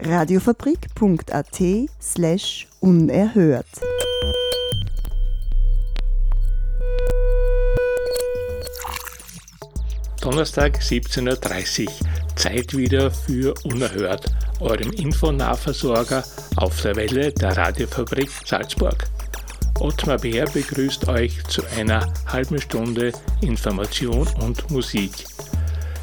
Radiofabrik.at slash unerhört. Donnerstag 17.30 Uhr. Zeit wieder für Unerhört, eurem Infonahversorger auf der Welle der Radiofabrik Salzburg. Ottmar Bär begrüßt euch zu einer halben Stunde Information und Musik.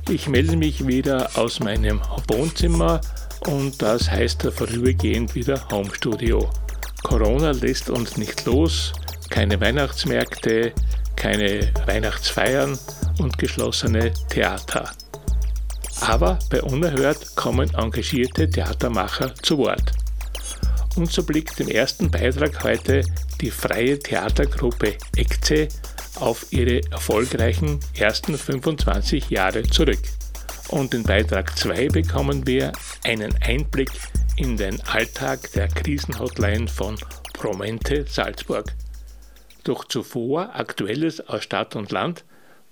Ich melde mich wieder aus meinem Wohnzimmer und das heißt vorübergehend wieder Homestudio. Corona lässt uns nicht los, keine Weihnachtsmärkte, keine Weihnachtsfeiern und geschlossene Theater. Aber bei Unerhört kommen engagierte Theatermacher zu Wort. Und so blickt im ersten Beitrag heute die freie Theatergruppe ECZE auf ihre erfolgreichen ersten 25 Jahre zurück. Und in Beitrag 2 bekommen wir einen Einblick in den Alltag der Krisenhotline von Promente Salzburg. Doch zuvor Aktuelles aus Stadt und Land,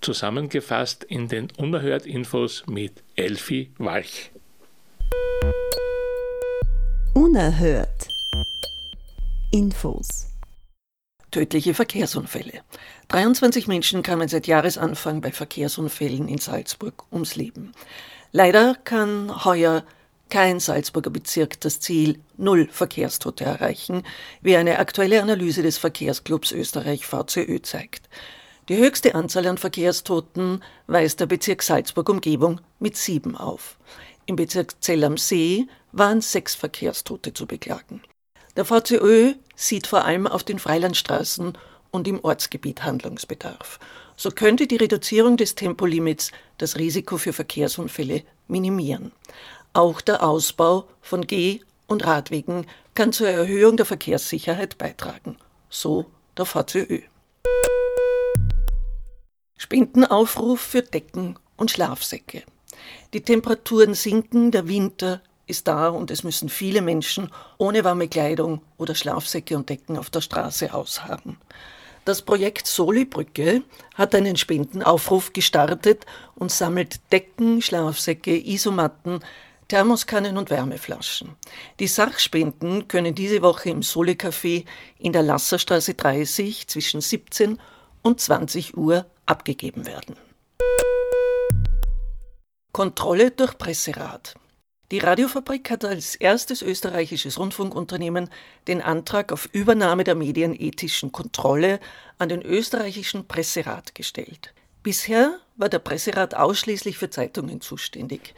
zusammengefasst in den Unerhört Infos mit Elfi Walch. Unerhört. Infos. Tödliche Verkehrsunfälle. 23 Menschen kamen seit Jahresanfang bei Verkehrsunfällen in Salzburg ums Leben. Leider kann heuer kein Salzburger Bezirk das Ziel Null Verkehrstote erreichen, wie eine aktuelle Analyse des Verkehrsclubs Österreich VCÖ zeigt. Die höchste Anzahl an Verkehrstoten weist der Bezirk Salzburg Umgebung mit sieben auf. Im Bezirk Zell am See waren sechs Verkehrstote zu beklagen. Der VCÖ sieht vor allem auf den Freilandstraßen und im Ortsgebiet Handlungsbedarf. So könnte die Reduzierung des Tempolimits das Risiko für Verkehrsunfälle minimieren. Auch der Ausbau von Geh- und Radwegen kann zur Erhöhung der Verkehrssicherheit beitragen. So der VCÖ. Spendenaufruf für Decken und Schlafsäcke. Die Temperaturen sinken, der Winter ist da und es müssen viele Menschen ohne warme Kleidung oder Schlafsäcke und Decken auf der Straße aushaben. Das Projekt Solibrücke hat einen Spendenaufruf gestartet und sammelt Decken, Schlafsäcke, Isomatten, Thermoskannen und Wärmeflaschen. Die Sachspenden können diese Woche im Soli Café in der Lasserstraße 30 zwischen 17 und 20 Uhr abgegeben werden. Kontrolle durch Presserat. Die Radiofabrik hat als erstes österreichisches Rundfunkunternehmen den Antrag auf Übernahme der medienethischen Kontrolle an den österreichischen Presserat gestellt. Bisher war der Presserat ausschließlich für Zeitungen zuständig.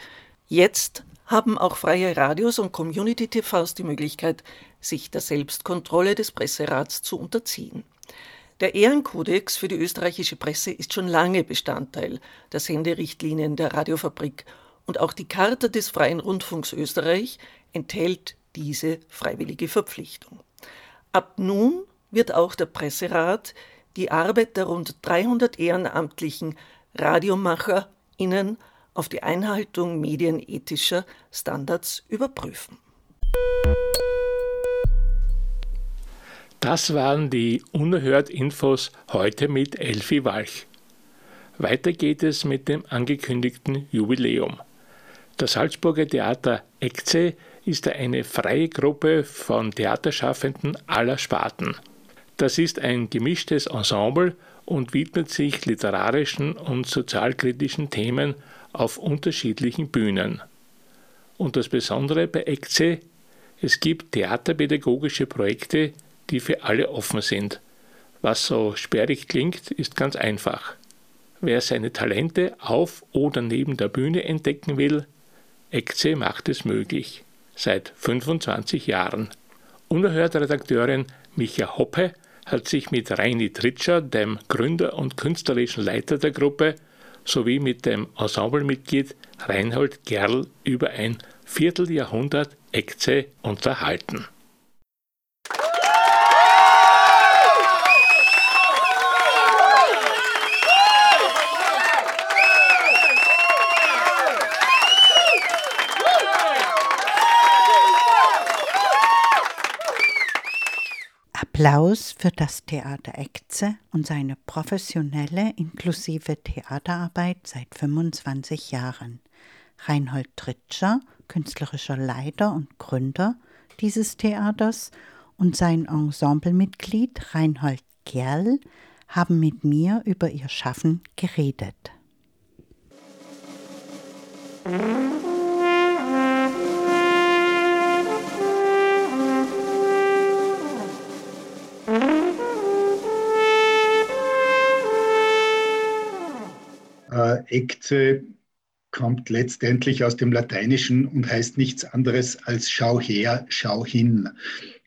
Jetzt haben auch freie Radios und Community TVs die Möglichkeit, sich der Selbstkontrolle des Presserats zu unterziehen. Der Ehrenkodex für die österreichische Presse ist schon lange Bestandteil der Senderichtlinien der Radiofabrik und auch die Charta des Freien Rundfunks Österreich enthält diese freiwillige Verpflichtung. Ab nun wird auch der Presserat die Arbeit der rund 300 ehrenamtlichen RadiomacherInnen auf die Einhaltung medienethischer Standards überprüfen. Das waren die unerhört Infos heute mit Elfi Walch. Weiter geht es mit dem angekündigten Jubiläum. Das Salzburger Theater ECZE ist eine freie Gruppe von Theaterschaffenden aller Sparten. Das ist ein gemischtes Ensemble und widmet sich literarischen und sozialkritischen Themen auf unterschiedlichen Bühnen. Und das Besondere bei ECZE, es gibt theaterpädagogische Projekte, die für alle offen sind. Was so sperrig klingt, ist ganz einfach. Wer seine Talente auf oder neben der Bühne entdecken will, ECZE macht es möglich. Seit 25 Jahren. Unerhört Redakteurin Micha Hoppe hat sich mit Reini Tritscher, dem Gründer und künstlerischen Leiter der Gruppe, sowie mit dem Ensemblemitglied Reinhold Gerl über ein Vierteljahrhundert ECZE unterhalten. Applaus für das Theater Ecze und seine professionelle, inklusive Theaterarbeit seit 25 Jahren. Reinhold Tritscher, künstlerischer Leiter und Gründer dieses Theaters, und sein Ensemblemitglied Reinhold Gerl haben mit mir über ihr Schaffen geredet. Ekze kommt letztendlich aus dem Lateinischen und heißt nichts anderes als schau her, schau hin.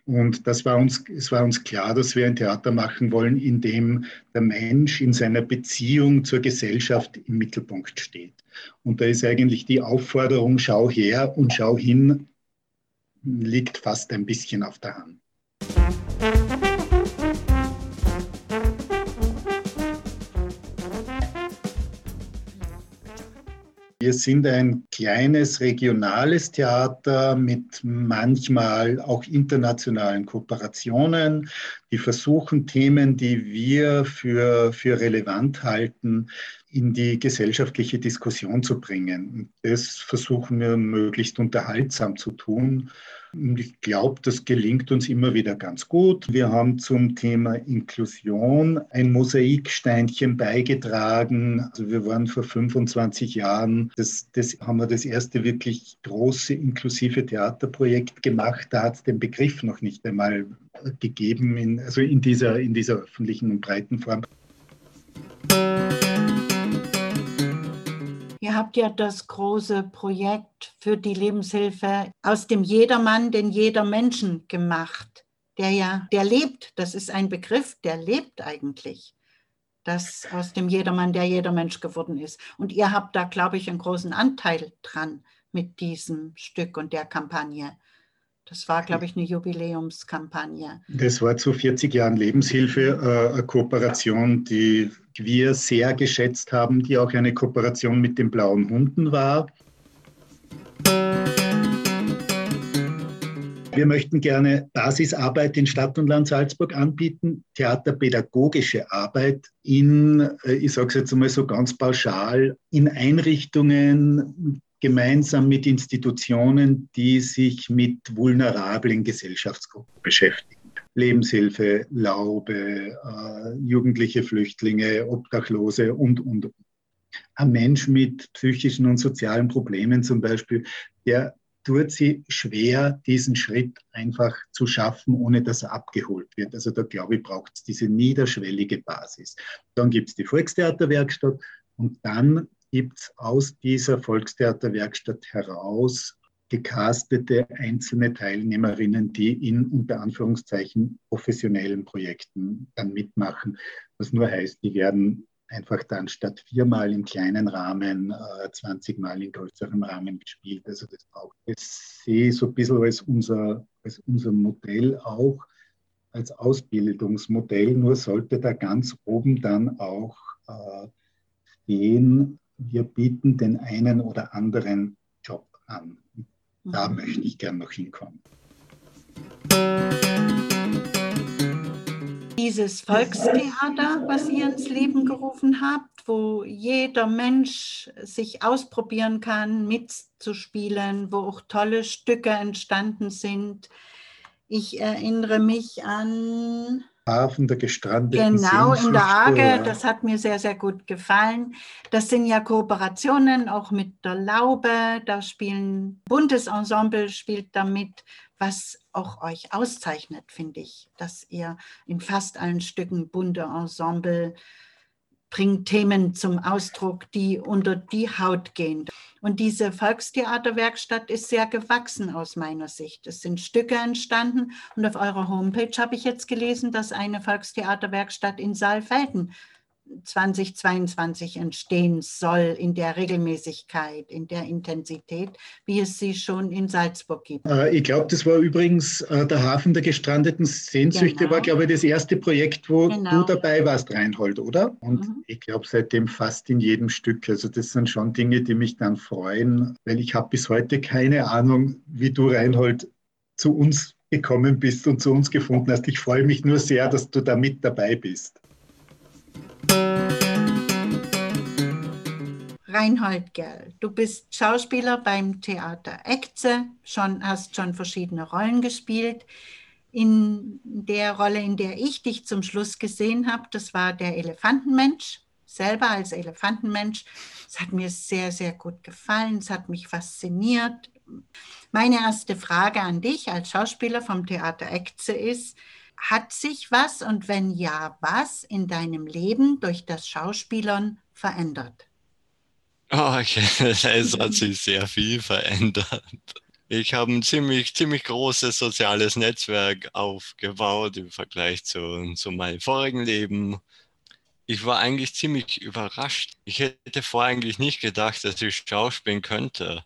Und das war uns, es war uns klar, dass wir ein Theater machen wollen, in dem der Mensch in seiner Beziehung zur Gesellschaft im Mittelpunkt steht. Und da ist eigentlich die Aufforderung, schau her und schau hin, liegt fast ein bisschen auf der Hand. Wir sind ein kleines regionales Theater mit manchmal auch internationalen Kooperationen, die versuchen, Themen, die wir für, für relevant halten, in die gesellschaftliche Diskussion zu bringen. Das versuchen wir möglichst unterhaltsam zu tun. Ich glaube, das gelingt uns immer wieder ganz gut. Wir haben zum Thema Inklusion ein Mosaiksteinchen beigetragen. Also wir waren vor 25 Jahren, das, das haben wir das erste wirklich große inklusive Theaterprojekt gemacht. Da hat es den Begriff noch nicht einmal gegeben, in, also in dieser, in dieser öffentlichen und breiten Form. Ihr habt ja das große Projekt für die Lebenshilfe aus dem Jedermann den jeder Menschen gemacht, der ja, der lebt. Das ist ein Begriff, der lebt eigentlich. Das aus dem Jedermann der jeder Mensch geworden ist. Und ihr habt da, glaube ich, einen großen Anteil dran mit diesem Stück und der Kampagne. Das war, glaube ich, eine Jubiläumskampagne. Das war zu 40 Jahren Lebenshilfe äh, eine Kooperation, die wir sehr geschätzt haben, die auch eine Kooperation mit den Blauen Hunden war. Wir möchten gerne Basisarbeit in Stadt und Land Salzburg anbieten, theaterpädagogische Arbeit in, äh, ich sage es jetzt einmal so ganz pauschal, in Einrichtungen, gemeinsam mit Institutionen, die sich mit vulnerablen Gesellschaftsgruppen beschäftigen. Lebenshilfe, Laube, äh, jugendliche Flüchtlinge, Obdachlose und, und, und. Ein Mensch mit psychischen und sozialen Problemen zum Beispiel, der tut sie schwer, diesen Schritt einfach zu schaffen, ohne dass er abgeholt wird. Also da glaube ich, braucht es diese niederschwellige Basis. Dann gibt es die Volkstheaterwerkstatt und dann gibt es aus dieser Volkstheaterwerkstatt heraus gecastete einzelne Teilnehmerinnen, die in unter Anführungszeichen professionellen Projekten dann mitmachen. Was nur heißt, die werden einfach dann statt viermal im kleinen Rahmen äh, 20 Mal in größerem Rahmen gespielt. Also das braucht ich sehe so ein bisschen als unser, als unser Modell auch, als Ausbildungsmodell, nur sollte da ganz oben dann auch äh, stehen, wir bieten den einen oder anderen Job an. Da mhm. möchte ich gern noch hinkommen. Dieses Volkstheater, was ihr ins Leben gerufen habt, wo jeder Mensch sich ausprobieren kann, mitzuspielen, wo auch tolle Stücke entstanden sind. Ich erinnere mich an Hafen der gestrandeten Genau, in der Arge, das hat mir sehr, sehr gut gefallen. Das sind ja Kooperationen auch mit der Laube, da spielen, buntes Ensemble spielt damit, was auch euch auszeichnet, finde ich, dass ihr in fast allen Stücken bunte Ensemble bringt Themen zum Ausdruck, die unter die Haut gehen. Und diese Volkstheaterwerkstatt ist sehr gewachsen aus meiner Sicht. Es sind Stücke entstanden und auf eurer Homepage habe ich jetzt gelesen, dass eine Volkstheaterwerkstatt in Saalfelden 2022 entstehen soll in der Regelmäßigkeit, in der Intensität, wie es sie schon in Salzburg gibt. Äh, ich glaube, das war übrigens äh, der Hafen der gestrandeten Sehnsüchte, genau. war, glaube ich, das erste Projekt, wo genau. du dabei warst, Reinhold, oder? Und mhm. ich glaube, seitdem fast in jedem Stück. Also das sind schon Dinge, die mich dann freuen, weil ich habe bis heute keine Ahnung, wie du, Reinhold, zu uns gekommen bist und zu uns gefunden hast. Ich freue mich nur sehr, dass du da mit dabei bist. Reinhold Gerl, du bist Schauspieler beim Theater Ecze, schon, hast schon verschiedene Rollen gespielt. In der Rolle, in der ich dich zum Schluss gesehen habe, das war der Elefantenmensch, selber als Elefantenmensch. Es hat mir sehr, sehr gut gefallen, es hat mich fasziniert. Meine erste Frage an dich als Schauspieler vom Theater Ecze ist, hat sich was und wenn ja, was in deinem Leben durch das Schauspielern verändert? Okay. es hat sich sehr viel verändert. Ich habe ein ziemlich, ziemlich großes soziales Netzwerk aufgebaut im Vergleich zu, zu meinem vorigen Leben. Ich war eigentlich ziemlich überrascht. Ich hätte vorher eigentlich nicht gedacht, dass ich schauspielen könnte.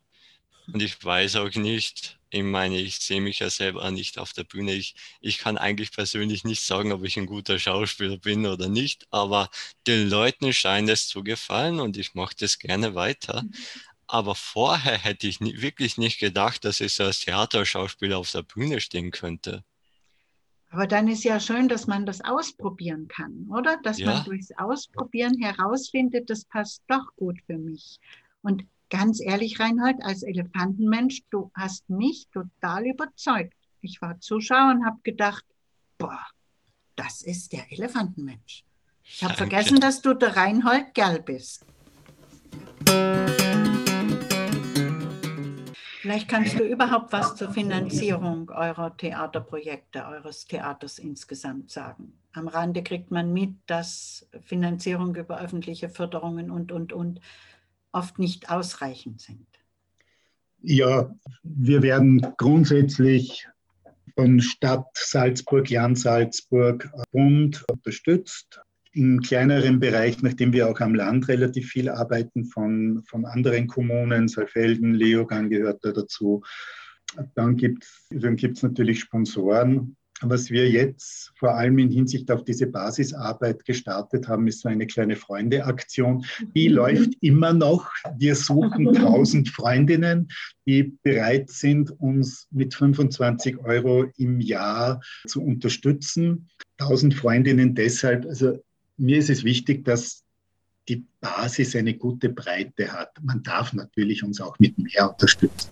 Und ich weiß auch nicht, ich meine, ich sehe mich ja selber nicht auf der Bühne. Ich, ich kann eigentlich persönlich nicht sagen, ob ich ein guter Schauspieler bin oder nicht, aber den Leuten scheint es zu gefallen und ich mache das gerne weiter. Mhm. Aber vorher hätte ich nie, wirklich nicht gedacht, dass ich so als Theaterschauspieler auf der Bühne stehen könnte. Aber dann ist ja schön, dass man das ausprobieren kann, oder? Dass ja. man durchs Ausprobieren herausfindet, das passt doch gut für mich. Und ganz ehrlich, Reinhold, als Elefantenmensch, du hast mich total überzeugt. Ich war Zuschauer und habe gedacht, boah, das ist der Elefantenmensch. Ich habe vergessen, dass du der Reinhold Gerl bist. Vielleicht kannst du überhaupt was zur Finanzierung eurer Theaterprojekte, eures Theaters insgesamt sagen. Am Rande kriegt man mit, dass Finanzierung über öffentliche Förderungen und, und, und oft nicht ausreichend sind. Ja, wir werden grundsätzlich von Stadt Salzburg, Land Salzburg, Bund unterstützt in kleineren Bereich, nachdem wir auch am Land relativ viel arbeiten, von, von anderen Kommunen, Saalfelden, Leogang gehört da dazu. Dann gibt es dann gibt's natürlich Sponsoren. Was wir jetzt vor allem in Hinsicht auf diese Basisarbeit gestartet haben, ist so eine kleine Freunde-Aktion. Die mhm. läuft immer noch. Wir suchen 1000 Freundinnen, die bereit sind, uns mit 25 Euro im Jahr zu unterstützen. 1000 Freundinnen deshalb, also mir ist es wichtig, dass die Basis eine gute Breite hat. Man darf natürlich uns auch mit mehr unterstützen.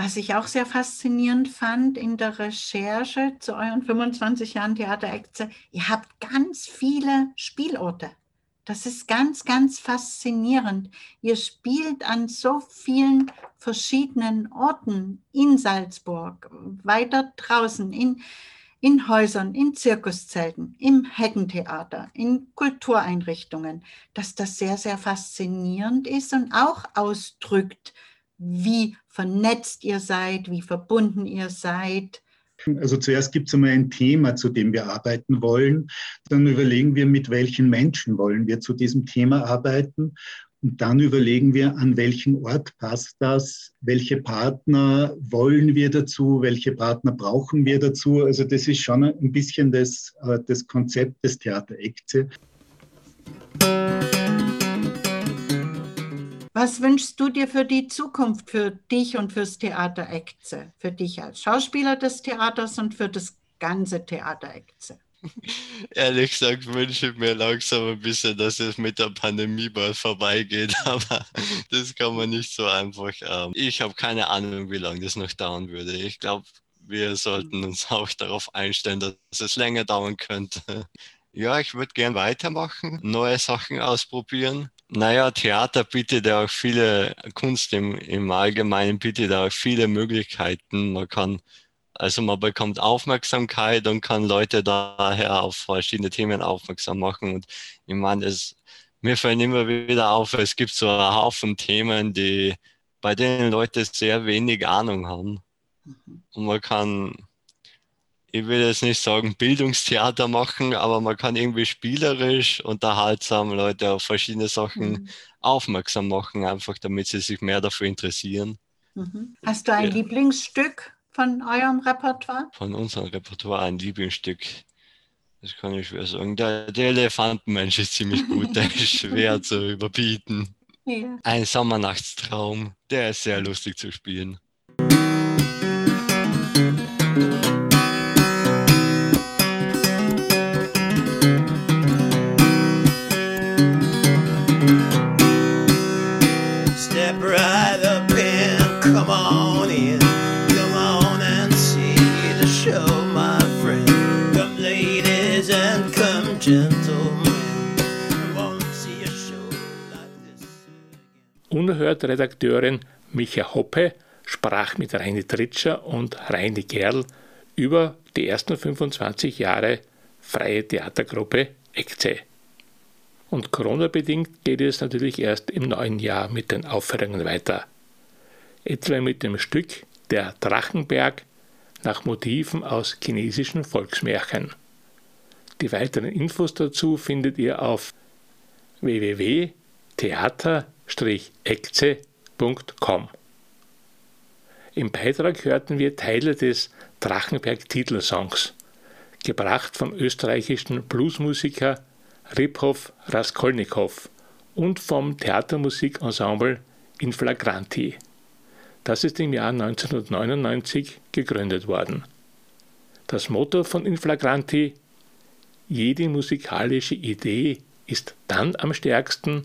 Was ich auch sehr faszinierend fand in der Recherche zu euren 25 Jahren Theateraktie, ihr habt ganz viele Spielorte. Das ist ganz, ganz faszinierend. Ihr spielt an so vielen verschiedenen Orten in Salzburg, weiter draußen, in, in Häusern, in Zirkuszelten, im Heckentheater, in Kultureinrichtungen, dass das sehr, sehr faszinierend ist und auch ausdrückt, wie vernetzt ihr seid, wie verbunden ihr seid. Also zuerst gibt es einmal ein Thema, zu dem wir arbeiten wollen. Dann überlegen wir, mit welchen Menschen wollen wir zu diesem Thema arbeiten. Und dann überlegen wir, an welchen Ort passt das, welche Partner wollen wir dazu, welche Partner brauchen wir dazu. Also das ist schon ein bisschen das, äh, das Konzept des Theater Ekze. Was wünschst du dir für die Zukunft, für dich und fürs Theater Ekze? Für dich als Schauspieler des Theaters und für das ganze Theater Ekze? Ehrlich gesagt wünsche ich mir langsam ein bisschen, dass es mit der Pandemie bald vorbeigeht, aber das kann man nicht so einfach. Ähm, ich habe keine Ahnung, wie lange das noch dauern würde. Ich glaube, wir sollten uns auch darauf einstellen, dass es länger dauern könnte. Ja, ich würde gern weitermachen, neue Sachen ausprobieren. Naja, Theater bietet ja auch viele, Kunst im, im Allgemeinen bietet auch viele Möglichkeiten. Man kann also man bekommt Aufmerksamkeit und kann Leute daher auf verschiedene Themen aufmerksam machen. Und ich meine, es, mir fällt immer wieder auf, es gibt so einen Haufen Themen, die bei denen Leute sehr wenig Ahnung haben. Und man kann, ich will jetzt nicht sagen Bildungstheater machen, aber man kann irgendwie spielerisch, unterhaltsam Leute auf verschiedene Sachen mhm. aufmerksam machen, einfach damit sie sich mehr dafür interessieren. Mhm. Hast du ein ja. Lieblingsstück? von eurem Repertoire? Von unserem Repertoire ein Lieblingsstück. Das kann ich schwer sagen. Der, der Elefantenmensch ist ziemlich gut, der ist schwer zu überbieten. Ja. Ein Sommernachtstraum, der ist sehr lustig zu spielen. Unerhört Redakteurin Micha Hoppe sprach mit Reini Tritscher und Reini Gerl über die ersten 25 Jahre freie Theatergruppe ECCE. Und Corona-bedingt geht es natürlich erst im neuen Jahr mit den Aufführungen weiter. Etwa mit dem Stück Der Drachenberg nach Motiven aus chinesischen Volksmärchen. Die weiteren Infos dazu findet ihr auf www.theater-ecce.com. Im Beitrag hörten wir Teile des Drachenberg-Titelsongs, gebracht vom österreichischen Bluesmusiker Riphoff Raskolnikow und vom Theatermusikensemble Inflagranti. Das ist im Jahr 1999 gegründet worden. Das Motto von Inflagranti Jede musikalische Idee ist dann am stärksten,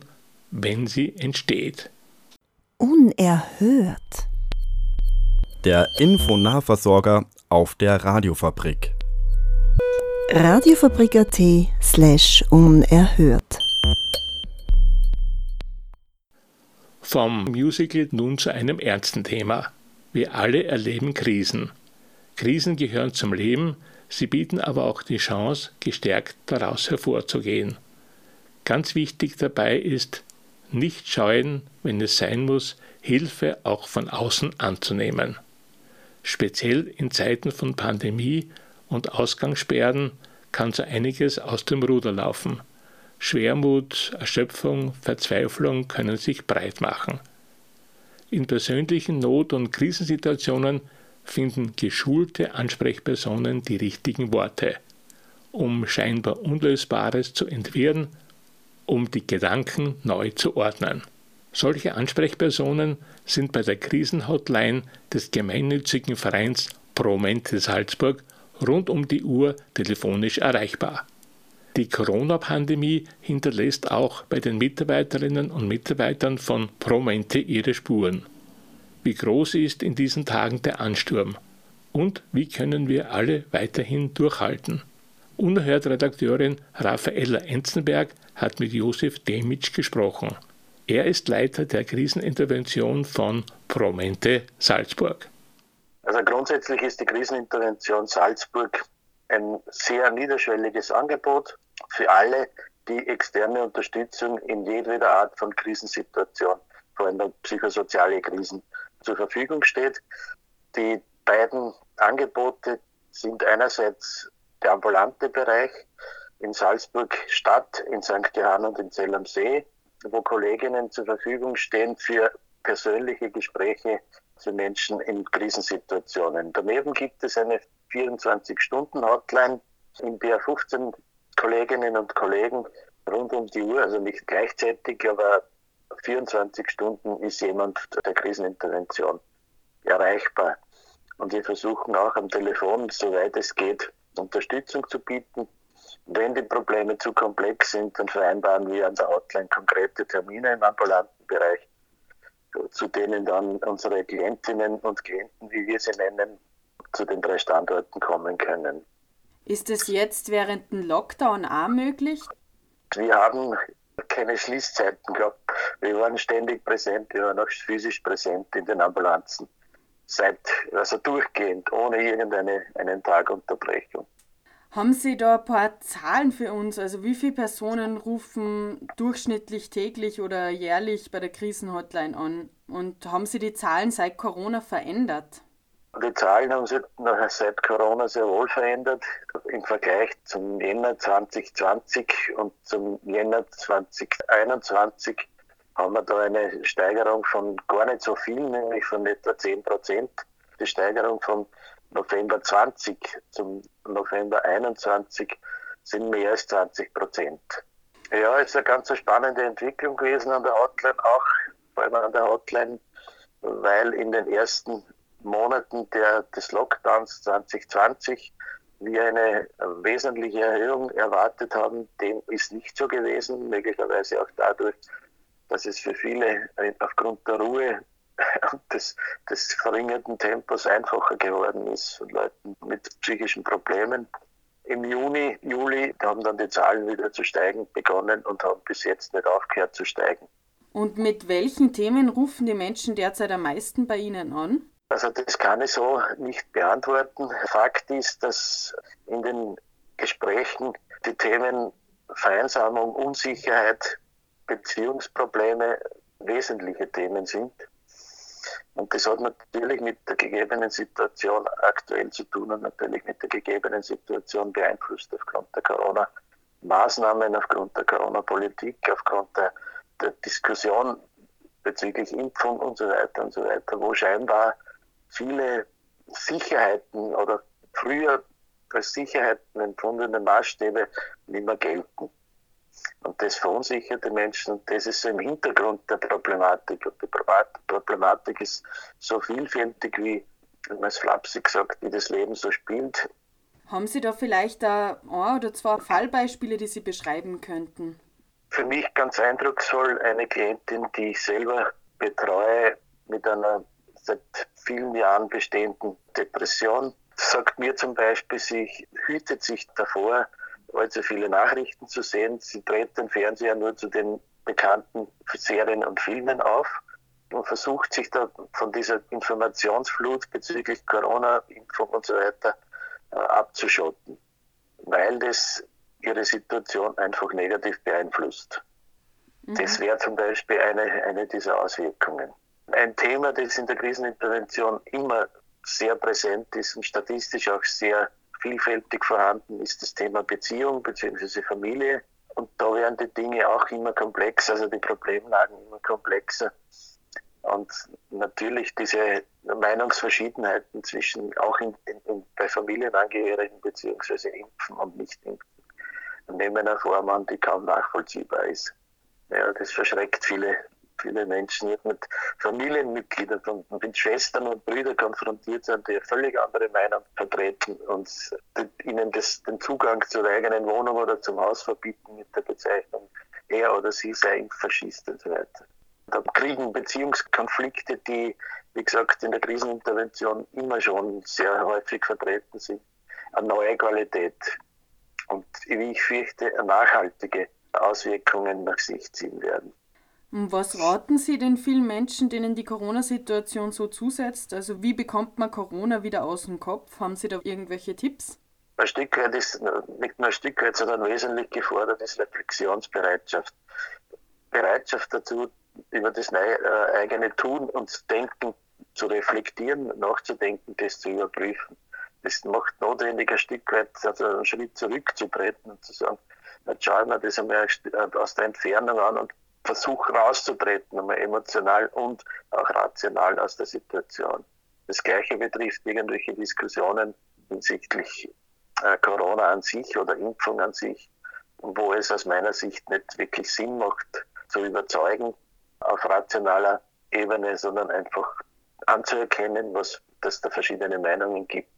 wenn sie entsteht. Unerhört. Der Infonahversorger auf der Radiofabrik. Radiofabrik.at slash unerhört. Vom Musical nun zu einem ernsten Thema. Wir alle erleben Krisen. Krisen gehören zum Leben, sie bieten aber auch die Chance, gestärkt daraus hervorzugehen. Ganz wichtig dabei ist, nicht scheuen, wenn es sein muss, Hilfe auch von außen anzunehmen. Speziell in Zeiten von Pandemie und Ausgangssperren kann so einiges aus dem Ruder laufen. Schwermut, Erschöpfung, Verzweiflung können sich breit machen. In persönlichen Not- und Krisensituationen finden geschulte Ansprechpersonen die richtigen Worte, um scheinbar Unlösbares zu entwirren, um die Gedanken neu zu ordnen. Solche Ansprechpersonen sind bei der Krisenhotline des gemeinnützigen Vereins Promente Salzburg rund um die Uhr telefonisch erreichbar. Die Corona-Pandemie hinterlässt auch bei den Mitarbeiterinnen und Mitarbeitern von Promente ihre Spuren. Wie groß ist in diesen Tagen der Ansturm? Und wie können wir alle weiterhin durchhalten? Unerhört Redakteurin Raffaella Enzenberg hat mit Josef Demitsch gesprochen. Er ist Leiter der Krisenintervention von Promente Salzburg. Also grundsätzlich ist die Krisenintervention Salzburg ein sehr niederschwelliges Angebot für alle, die externe Unterstützung in jedweder Art von Krisensituation, vor allem psychosoziale Krisen, zur Verfügung steht. Die beiden Angebote sind einerseits der ambulante Bereich in Salzburg Stadt, in St. Johann und in Zell am See, wo Kolleginnen zur Verfügung stehen für persönliche Gespräche zu Menschen in Krisensituationen. Daneben gibt es eine 24-Stunden-Hotline, in der 15 Kolleginnen und Kollegen rund um die Uhr, also nicht gleichzeitig, aber 24 Stunden ist jemand der Krisenintervention erreichbar. Und wir versuchen auch am Telefon, soweit es geht, Unterstützung zu bieten. Wenn die Probleme zu komplex sind, dann vereinbaren wir an der Hotline konkrete Termine im ambulanten Bereich, zu denen dann unsere Klientinnen und Klienten, wie wir sie nennen, zu den drei Standorten kommen können. Ist es jetzt während dem Lockdown auch möglich? Wir haben keine Schließzeiten gehabt. Wir waren ständig präsent, wir waren auch physisch präsent in den Ambulanzen. Seit, also durchgehend, ohne irgendeine einen Tag Unterbrechung. Haben Sie da ein paar Zahlen für uns? Also wie viele Personen rufen durchschnittlich täglich oder jährlich bei der Krisenhotline an? Und haben Sie die Zahlen seit Corona verändert? Die Zahlen haben sich seit Corona sehr wohl verändert. Im Vergleich zum Jänner 2020 und zum Jänner 2021 haben wir da eine Steigerung von gar nicht so viel, nämlich von etwa 10 Prozent. Die Steigerung von November 20 zum November 21 sind mehr als 20 Prozent. Ja, es ist eine ganz spannende Entwicklung gewesen an der Hotline, auch vor allem an der Hotline, weil in den ersten Monaten der, des Lockdowns 2020 wir eine wesentliche Erhöhung erwartet haben. Dem ist nicht so gewesen, möglicherweise auch dadurch, dass es für viele aufgrund der Ruhe des, des verringerten Tempos einfacher geworden ist von Leuten mit psychischen Problemen. Im Juni, Juli haben dann die Zahlen wieder zu steigen begonnen und haben bis jetzt nicht aufgehört zu steigen. Und mit welchen Themen rufen die Menschen derzeit am meisten bei Ihnen an? Also das kann ich so nicht beantworten. Fakt ist, dass in den Gesprächen die Themen Vereinsamung, Unsicherheit, Beziehungsprobleme wesentliche Themen sind. Und das hat natürlich mit der gegebenen Situation aktuell zu tun und natürlich mit der gegebenen Situation beeinflusst aufgrund der Corona-Maßnahmen, aufgrund der Corona-Politik, aufgrund der, der Diskussion bezüglich Impfung und so weiter und so weiter, wo scheinbar viele Sicherheiten oder früher als Sicherheiten empfundene Maßstäbe nicht mehr gelten. Und das verunsichert die Menschen und das ist so im Hintergrund der Problematik. Und die Problematik ist so vielfältig, wie, wenn man es flapsig sagt, wie das Leben so spielt. Haben Sie da vielleicht ein oder zwei Fallbeispiele, die Sie beschreiben könnten? Für mich ganz eindrucksvoll eine Klientin, die ich selber betreue, mit einer seit vielen Jahren bestehenden Depression, sagt mir zum Beispiel, sie hütet sich davor, allzu viele Nachrichten zu sehen. Sie dreht den Fernseher nur zu den bekannten Serien und Filmen auf und versucht sich da von dieser Informationsflut bezüglich Corona, Impfung und so weiter äh, abzuschotten, weil das ihre Situation einfach negativ beeinflusst. Mhm. Das wäre zum Beispiel eine, eine dieser Auswirkungen. Ein Thema, das in der Krisenintervention immer sehr präsent ist und statistisch auch sehr vielfältig vorhanden ist das Thema Beziehung bzw. Familie. Und da werden die Dinge auch immer komplexer, also die Problemlagen immer komplexer. Und natürlich diese Meinungsverschiedenheiten zwischen auch in, in, bei Familienangehörigen bzw. Impfen und Nicht-Impfen nehmen eine Form an, die kaum nachvollziehbar ist. Ja, das verschreckt viele viele Menschen jetzt mit Familienmitgliedern, mit Schwestern und Brüdern konfrontiert sind, die völlig andere Meinung vertreten und ihnen das, den Zugang zur eigenen Wohnung oder zum Haus verbieten mit der Bezeichnung, er oder sie sei Faschist und so weiter. Da kriegen Beziehungskonflikte, die, wie gesagt, in der Krisenintervention immer schon sehr häufig vertreten sind, eine neue Qualität und, wie ich fürchte, nachhaltige Auswirkungen nach sich ziehen werden. Was raten Sie den vielen Menschen, denen die Corona-Situation so zusetzt? Also wie bekommt man Corona wieder aus dem Kopf? Haben Sie da irgendwelche Tipps? Ein Stück weit ist, nicht nur ein Stück weit, sondern wesentlich gefordert ist Reflexionsbereitschaft. Bereitschaft dazu, über das neue, äh, eigene Tun und Denken zu reflektieren, nachzudenken, das zu überprüfen. Das macht notwendig, ein Stück weit also einen Schritt zurückzutreten und zu sagen, jetzt schauen wir das einmal aus der Entfernung an und Versuch rauszutreten, einmal emotional und auch rational aus der Situation. Das Gleiche betrifft irgendwelche Diskussionen hinsichtlich äh, Corona an sich oder Impfung an sich, wo es aus meiner Sicht nicht wirklich Sinn macht, zu überzeugen auf rationaler Ebene, sondern einfach anzuerkennen, was, dass da verschiedene Meinungen gibt,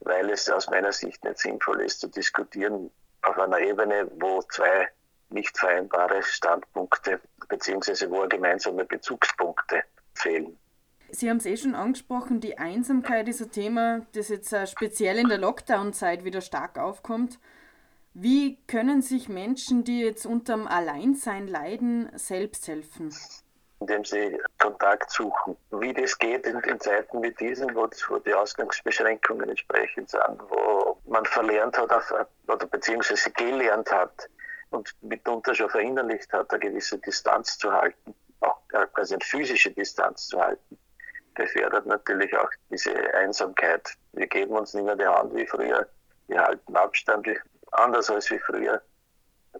weil es aus meiner Sicht nicht sinnvoll ist zu diskutieren auf einer Ebene, wo zwei nicht vereinbare Standpunkte beziehungsweise wo gemeinsame Bezugspunkte fehlen. Sie haben es eh schon angesprochen, die Einsamkeit ist ein Thema, das jetzt speziell in der Lockdown-Zeit wieder stark aufkommt. Wie können sich Menschen, die jetzt unterm Alleinsein leiden, selbst helfen? Indem sie Kontakt suchen. Wie das geht in, in Zeiten wie diesen, wo, wo, die Ausgangsbeschränkungen entsprechend sind, wo man verlernt hat auf, oder beziehungsweise gelernt hat, und mitunter schon verinnerlicht hat, eine gewisse Distanz zu halten, auch quasi eine physische Distanz zu halten, gefährdet natürlich auch diese Einsamkeit. Wir geben uns nicht mehr die Hand wie früher, wir halten Abstand anders als wie früher.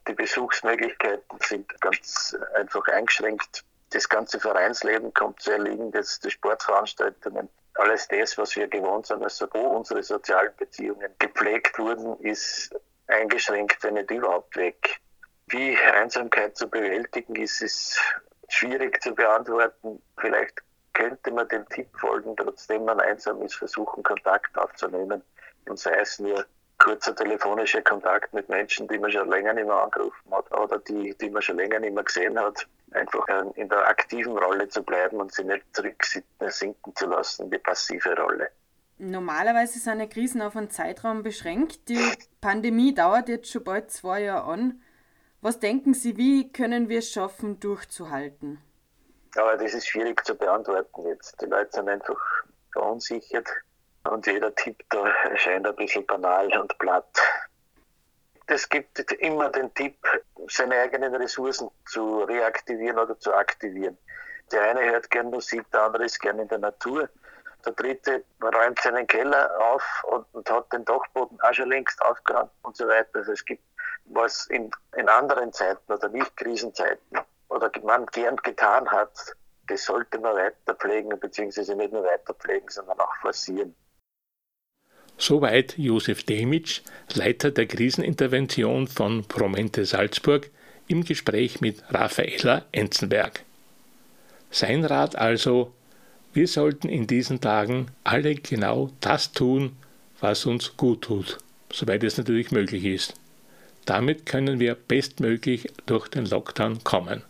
Die Besuchsmöglichkeiten sind ganz einfach eingeschränkt. Das ganze Vereinsleben kommt zu erliegen, das, die Sportveranstaltungen, alles das, was wir gewohnt sind, also wo unsere sozialen Beziehungen gepflegt wurden, ist eingeschränkt, wenn nicht überhaupt weg. Wie Einsamkeit zu bewältigen ist, ist schwierig zu beantworten. Vielleicht könnte man dem Tipp folgen, trotzdem man einsam ist, versuchen, Kontakt aufzunehmen. Und sei es nur kurzer telefonischer Kontakt mit Menschen, die man schon länger nicht mehr angerufen hat oder die, die man schon länger nicht mehr gesehen hat. Einfach in der aktiven Rolle zu bleiben und sie nicht zurücksinken zu lassen in die passive Rolle. Normalerweise sind ja Krisen auf einen Zeitraum beschränkt. Die Pandemie dauert jetzt schon bald zwei Jahre an. Was denken Sie, wie können wir es schaffen, durchzuhalten? Aber das ist schwierig zu beantworten jetzt. Die Leute sind einfach verunsichert und jeder Tipp da erscheint ein bisschen banal und platt. Es gibt immer den Tipp, seine eigenen Ressourcen zu reaktivieren oder zu aktivieren. Der eine hört gern Musik, der andere ist gern in der Natur. Der dritte räumt seinen Keller auf und, und hat den Dachboden auch schon längst aufgeräumt und so weiter. Also es gibt was in, in anderen Zeiten oder nicht Krisenzeiten oder man gern getan hat, das sollte man weiter pflegen, beziehungsweise nicht nur weiter pflegen, sondern auch forcieren. Soweit Josef Demitsch, Leiter der Krisenintervention von Promente Salzburg, im Gespräch mit Raffaella Enzenberg. Sein Rat also, wir sollten in diesen Tagen alle genau das tun, was uns gut tut, soweit es natürlich möglich ist. Damit können wir bestmöglich durch den Lockdown kommen.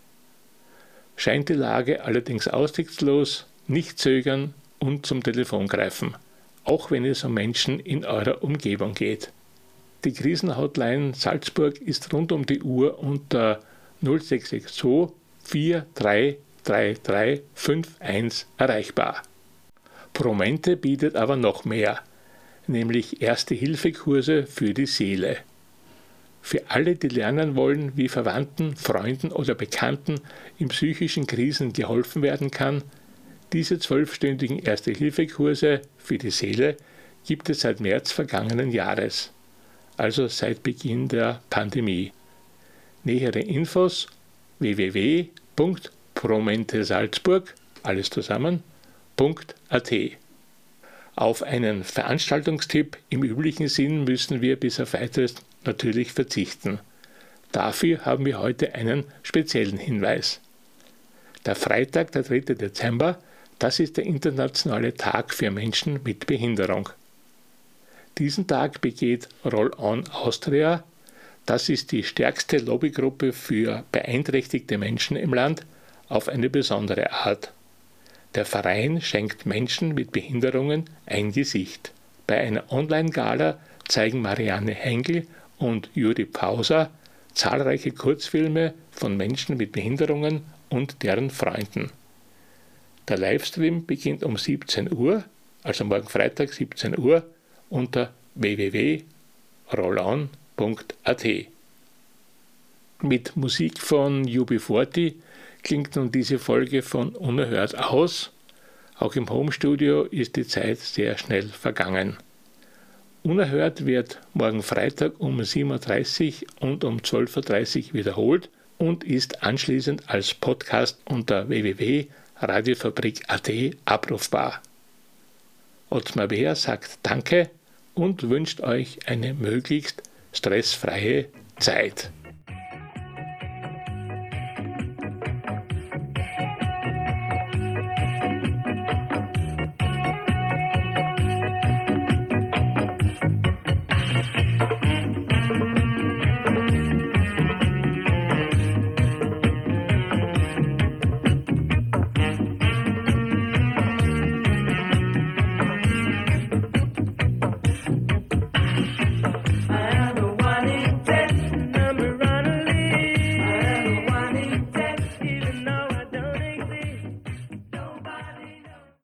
Scheint die Lage allerdings aussichtslos, nicht zögern und zum Telefon greifen, auch wenn es um Menschen in eurer Umgebung geht. Die Krisenhotline Salzburg ist rund um die Uhr unter 0662 433351 erreichbar. Promente bietet aber noch mehr, nämlich Erste-Hilfe-Kurse für die Seele. Für alle, die lernen wollen, wie Verwandten, Freunden oder Bekannten in psychischen Krisen geholfen werden kann, diese zwölfstündigen Erste-Hilfe-Kurse für die Seele gibt es seit März vergangenen Jahres, also seit Beginn der Pandemie. Nähere Infos www.promentesalzburg, alles zusammen.at. Auf einen Veranstaltungstipp im üblichen Sinn müssen wir bis auf weiteres natürlich verzichten. Dafür haben wir heute einen speziellen Hinweis. Der Freitag, der 3. Dezember, das ist der internationale Tag für Menschen mit Behinderung. Diesen Tag begeht Roll On Austria, das ist die stärkste Lobbygruppe für beeinträchtigte Menschen im Land, auf eine besondere Art. Der Verein schenkt Menschen mit Behinderungen ein Gesicht. Bei einer Online-Gala zeigen Marianne Hengel und Juri Pauser zahlreiche Kurzfilme von Menschen mit Behinderungen und deren Freunden. Der Livestream beginnt um 17 Uhr, also morgen Freitag 17 Uhr, unter www.rollon.at. Mit Musik von UB40 klingt nun diese Folge von Unerhört aus. Auch im Homestudio ist die Zeit sehr schnell vergangen. Unerhört wird morgen Freitag um 7.30 Uhr und um 12.30 Uhr wiederholt und ist anschließend als Podcast unter www.radiofabrik.at abrufbar. Ottmar Beer sagt Danke und wünscht euch eine möglichst stressfreie Zeit.